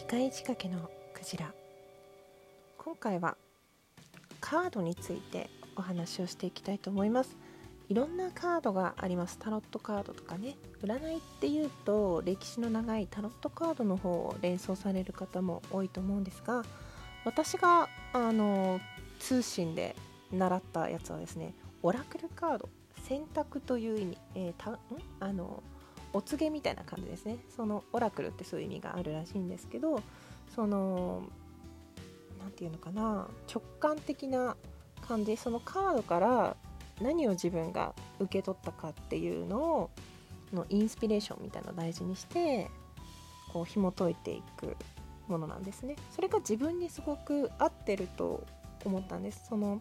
機械仕掛けのクジラ。今回はカードについてお話をしていきたいと思います。いろんなカードがあります。タロットカードとかね。占いっていうと歴史の長いタロットカードの方を連想される方も多いと思うんですが私があの通信で習ったやつはですねオラクルカード。選択という意味、えー、たん？あのお告げみたいな感じですね。そのオラクルってそういう意味があるらしいんですけどその何て言うのかな直感的な感じそのカードから何を自分が受け取ったかっていうのをのインスピレーションみたいなのを大事にしてこう紐解いていくものなんですね。それが自分にすごく合ってると思ったんです。その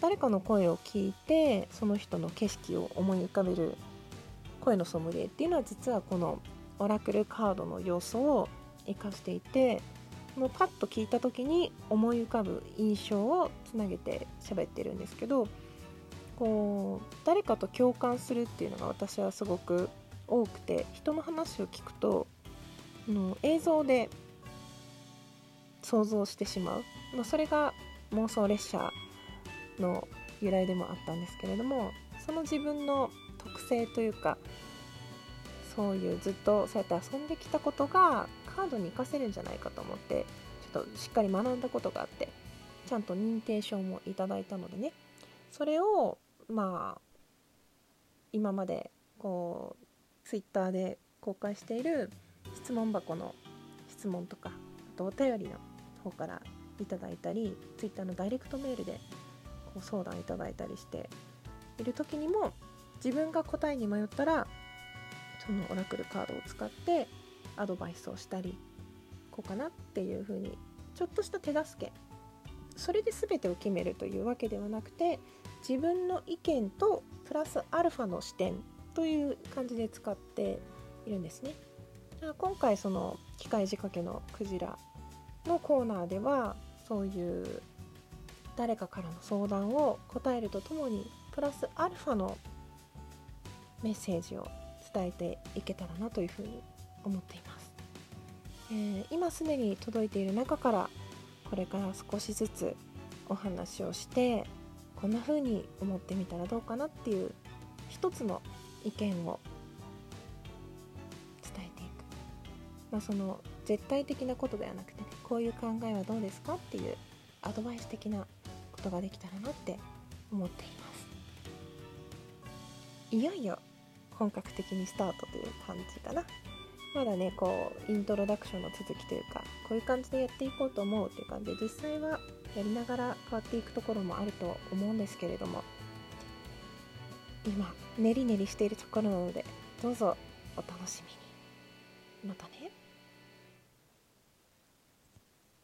誰かの声を聞いてその人の景色を思い浮かべる声のソムリエっていうのは実はこのオラクルカードの要素を生かしていてもうパッと聞いた時に思い浮かぶ印象をつなげて喋ってるんですけどこう誰かと共感するっていうのが私はすごく多くて人の話を聞くとの映像で想像してしまう、まあ、それが妄想列車の由来でもあったんですけれどもその自分の特性というかそういうずっとそうやって遊んできたことがカードに活かせるんじゃないかと思ってちょっとしっかり学んだことがあってちゃんと認定証もいただいたのでね。それをまあ今までこうツイッターで公開している質問箱の質問とかあとお便りの方からいただいたりツイッターのダイレクトメールでこう相談いただいたりしている時にも自分が答えに迷ったらそのオラクルカードを使ってアドバイスをしたりこうかなっていう風にちょっとした手助けそれで全てを決めるというわけではなくて自分の意見とプラスアルファの視点という感じで使っているんですね。今回その機械仕掛けのクジラのコーナーではそういう誰かからの相談を答えるとともにプラスアルファのメッセージを伝えていけたらなというふうに思っています、えー、今すでに届いている中からこれから少しずつお話をしてこんな風に思ってみたらどうかなっていう一つの意見を伝えていく、まあ、その絶対的なことではなくてねこういう考えはどうですかっていうアドバイス的なことができたらなって思っています。いよいよ本格的にスタートという感じかな。まだねこうイントロダクションの続きというかこういう感じでやっていこうと思うという感じで実際はやりながら変わっていくところもあると思うんですけれども今練り練りしているところなのでどうぞお楽しみに。またね。